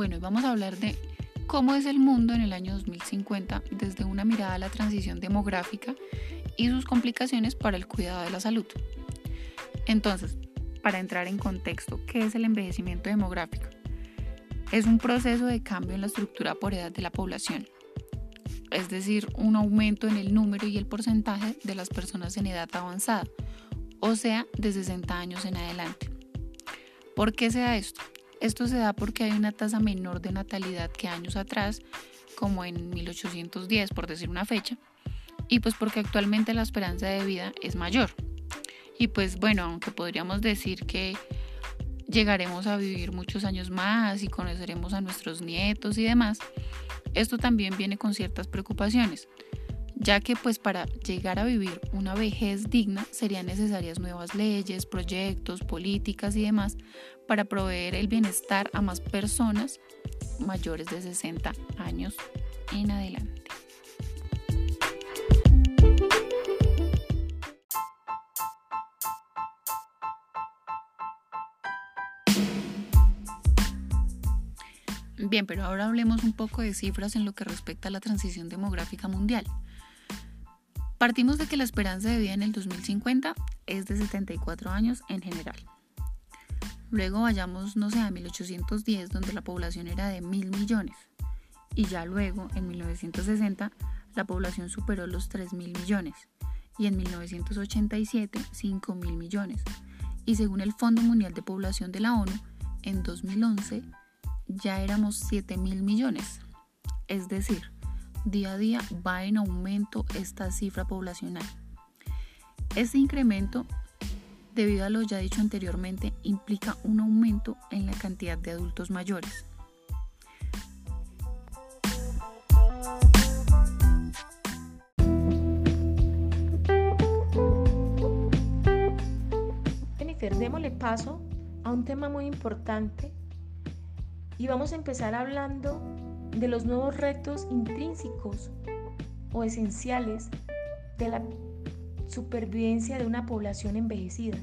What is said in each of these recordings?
Bueno, hoy vamos a hablar de cómo es el mundo en el año 2050 desde una mirada a la transición demográfica y sus complicaciones para el cuidado de la salud. Entonces, para entrar en contexto, ¿qué es el envejecimiento demográfico? Es un proceso de cambio en la estructura por edad de la población, es decir, un aumento en el número y el porcentaje de las personas en edad avanzada, o sea, de 60 años en adelante. ¿Por qué se da esto? Esto se da porque hay una tasa menor de natalidad que años atrás, como en 1810, por decir una fecha, y pues porque actualmente la esperanza de vida es mayor. Y pues bueno, aunque podríamos decir que llegaremos a vivir muchos años más y conoceremos a nuestros nietos y demás, esto también viene con ciertas preocupaciones, ya que pues para llegar a vivir una vejez digna serían necesarias nuevas leyes, proyectos, políticas y demás para proveer el bienestar a más personas mayores de 60 años en adelante. Bien, pero ahora hablemos un poco de cifras en lo que respecta a la transición demográfica mundial. Partimos de que la esperanza de vida en el 2050 es de 74 años en general. Luego vayamos, no sé, a 1810, donde la población era de mil millones. Y ya luego, en 1960, la población superó los 3 mil millones. Y en 1987, 5 mil millones. Y según el Fondo Mundial de Población de la ONU, en 2011 ya éramos 7 mil millones. Es decir, día a día va en aumento esta cifra poblacional. Este incremento, debido a lo ya dicho anteriormente, implica un aumento en la cantidad de adultos mayores. Jennifer, démosle paso a un tema muy importante y vamos a empezar hablando de los nuevos retos intrínsecos o esenciales de la supervivencia de una población envejecida.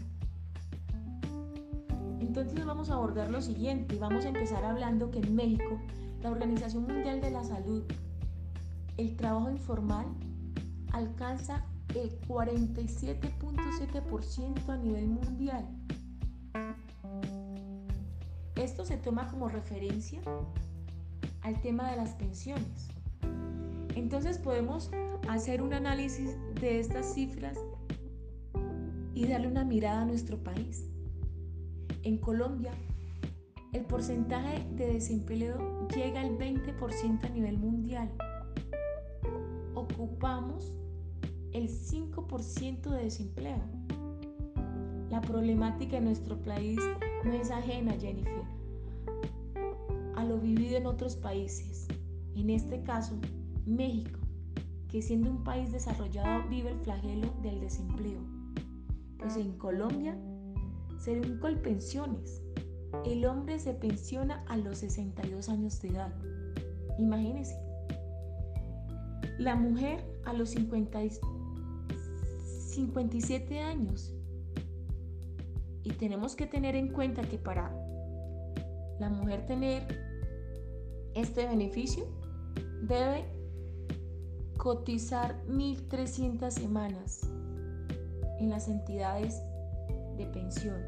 Entonces vamos a abordar lo siguiente y vamos a empezar hablando que en México la Organización Mundial de la Salud, el trabajo informal alcanza el 47.7% a nivel mundial esto se toma como referencia al tema de las pensiones. Entonces podemos hacer un análisis de estas cifras y darle una mirada a nuestro país. En Colombia, el porcentaje de desempleo llega al 20% a nivel mundial. Ocupamos el 5% de desempleo. La problemática en nuestro país no es ajena, Jennifer a lo vivido en otros países, en este caso México, que siendo un país desarrollado vive el flagelo del desempleo. Pues en Colombia según pensiones. El hombre se pensiona a los 62 años de edad. Imagínense. La mujer a los 57 años. Y tenemos que tener en cuenta que para la mujer tener este beneficio debe cotizar 1.300 semanas en las entidades de pensión.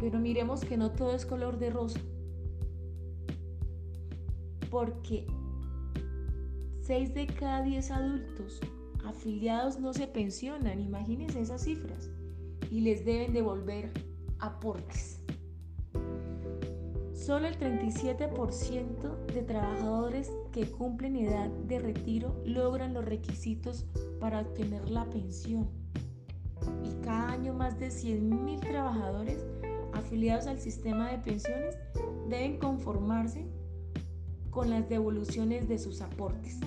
Pero miremos que no todo es color de rosa, porque 6 de cada 10 adultos afiliados no se pensionan, imagínense esas cifras, y les deben devolver aportes. Solo el 37% de trabajadores que cumplen edad de retiro logran los requisitos para obtener la pensión. Y cada año más de 100.000 trabajadores afiliados al sistema de pensiones deben conformarse con las devoluciones de sus aportes.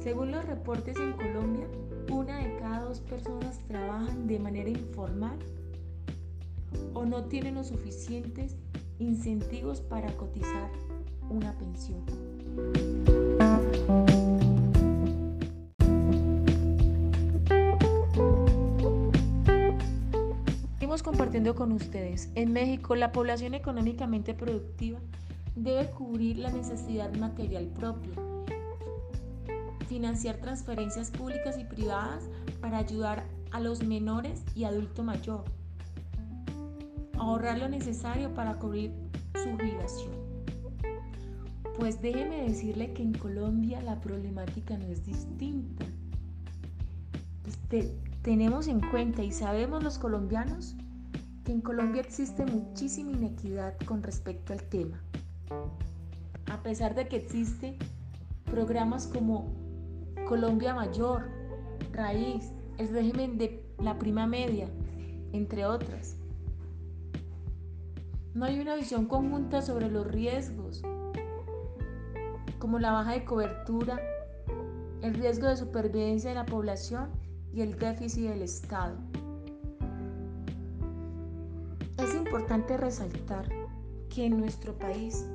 Según los reportes en Colombia, una de cada dos personas trabajan de manera informal o no tienen los suficientes incentivos para cotizar una pensión. Seguimos compartiendo con ustedes. En México, la población económicamente productiva debe cubrir la necesidad material propia, financiar transferencias públicas y privadas para ayudar a los menores y adulto mayor, ahorrar lo necesario para cubrir su jubilación. Pues déjeme decirle que en Colombia la problemática no es distinta. Pues tenemos en cuenta y sabemos los colombianos que en Colombia existe muchísima inequidad con respecto al tema. A pesar de que existen programas como Colombia Mayor, Raíz, el régimen de la prima media, entre otras. No hay una visión conjunta sobre los riesgos, como la baja de cobertura, el riesgo de supervivencia de la población y el déficit del Estado. Es importante resaltar que en nuestro país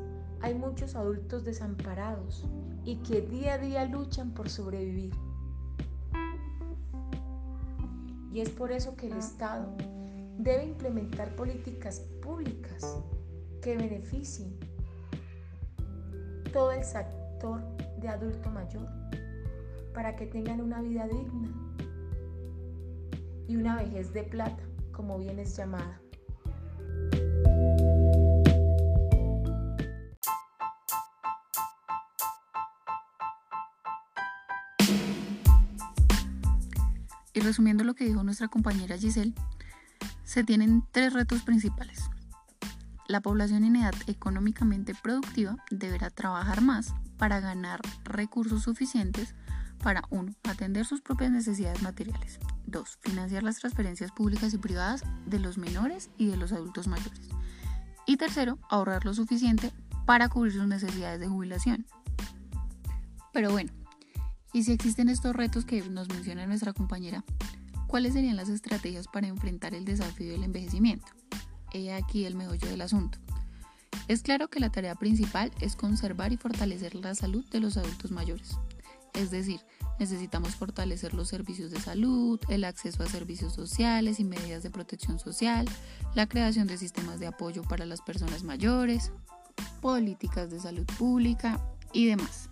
hay muchos adultos desamparados y que día a día luchan por sobrevivir. Y es por eso que el Estado debe implementar políticas públicas que beneficien todo el sector de adulto mayor para que tengan una vida digna y una vejez de plata, como bien es llamada. Y resumiendo lo que dijo nuestra compañera Giselle, se tienen tres retos principales. La población en edad económicamente productiva deberá trabajar más para ganar recursos suficientes para 1. atender sus propias necesidades materiales, 2. financiar las transferencias públicas y privadas de los menores y de los adultos mayores, y tercero, ahorrar lo suficiente para cubrir sus necesidades de jubilación. Pero bueno, y si existen estos retos que nos menciona nuestra compañera, ¿cuáles serían las estrategias para enfrentar el desafío del envejecimiento? He aquí el meollo del asunto. Es claro que la tarea principal es conservar y fortalecer la salud de los adultos mayores. Es decir, necesitamos fortalecer los servicios de salud, el acceso a servicios sociales y medidas de protección social, la creación de sistemas de apoyo para las personas mayores, políticas de salud pública y demás.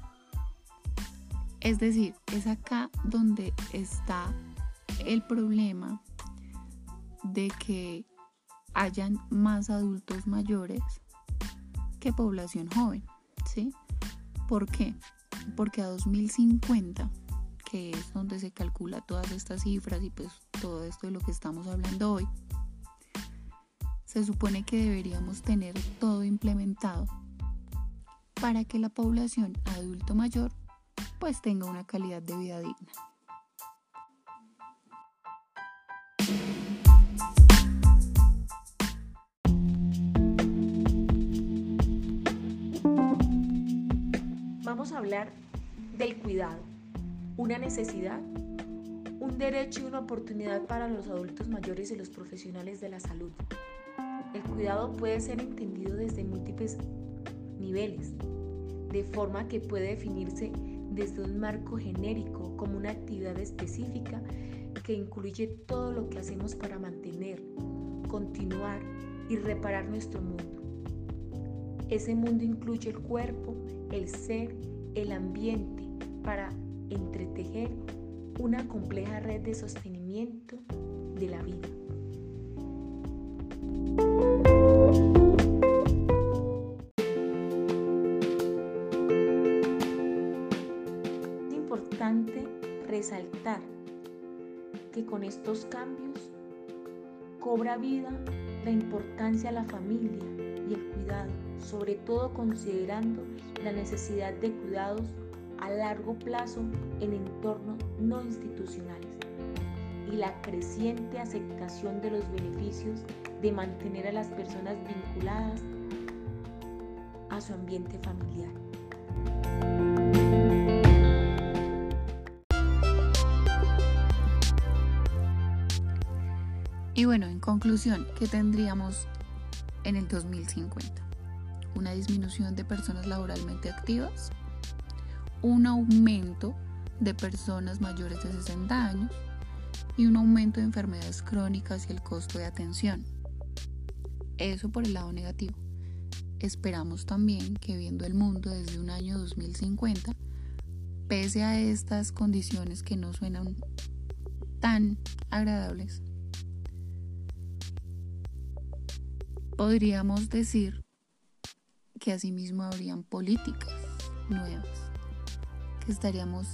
Es decir, es acá donde está el problema de que hayan más adultos mayores que población joven, ¿sí? ¿Por qué? Porque a 2050, que es donde se calcula todas estas cifras y pues todo esto de lo que estamos hablando hoy, se supone que deberíamos tener todo implementado para que la población adulto mayor pues tenga una calidad de vida digna. Hablar del cuidado, una necesidad, un derecho y una oportunidad para los adultos mayores y los profesionales de la salud. El cuidado puede ser entendido desde múltiples niveles, de forma que puede definirse desde un marco genérico como una actividad específica que incluye todo lo que hacemos para mantener, continuar y reparar nuestro mundo. Ese mundo incluye el cuerpo, el ser, el ambiente, para entretejer una compleja red de sostenimiento de la vida. resaltar que con estos cambios cobra vida la importancia a la familia y el cuidado, sobre todo considerando la necesidad de cuidados a largo plazo en entornos no institucionales y la creciente aceptación de los beneficios de mantener a las personas vinculadas a su ambiente familiar. Y bueno, en conclusión, ¿qué tendríamos en el 2050? Una disminución de personas laboralmente activas, un aumento de personas mayores de 60 años y un aumento de enfermedades crónicas y el costo de atención. Eso por el lado negativo. Esperamos también que viendo el mundo desde un año 2050, pese a estas condiciones que no suenan tan agradables, podríamos decir que asimismo habrían políticas nuevas, que estaríamos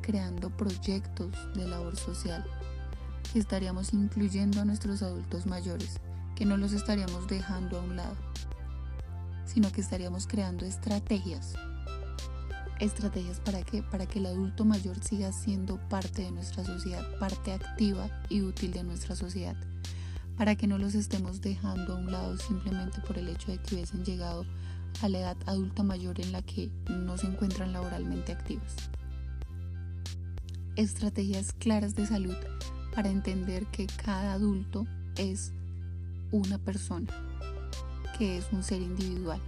creando proyectos de labor social, que estaríamos incluyendo a nuestros adultos mayores, que no los estaríamos dejando a un lado, sino que estaríamos creando estrategias. Estrategias para que para que el adulto mayor siga siendo parte de nuestra sociedad, parte activa y útil de nuestra sociedad, para que no los estemos dejando a un lado simplemente por el hecho de que hubiesen llegado a la edad adulta mayor en la que no se encuentran laboralmente activos. Estrategias claras de salud para entender que cada adulto es una persona, que es un ser individual,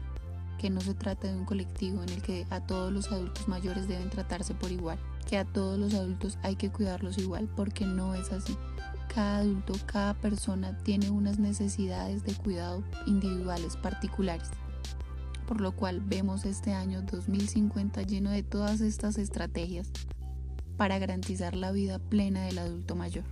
que no se trata de un colectivo en el que a todos los adultos mayores deben tratarse por igual, que a todos los adultos hay que cuidarlos igual, porque no es así. Cada adulto, cada persona tiene unas necesidades de cuidado individuales particulares por lo cual vemos este año 2050 lleno de todas estas estrategias para garantizar la vida plena del adulto mayor.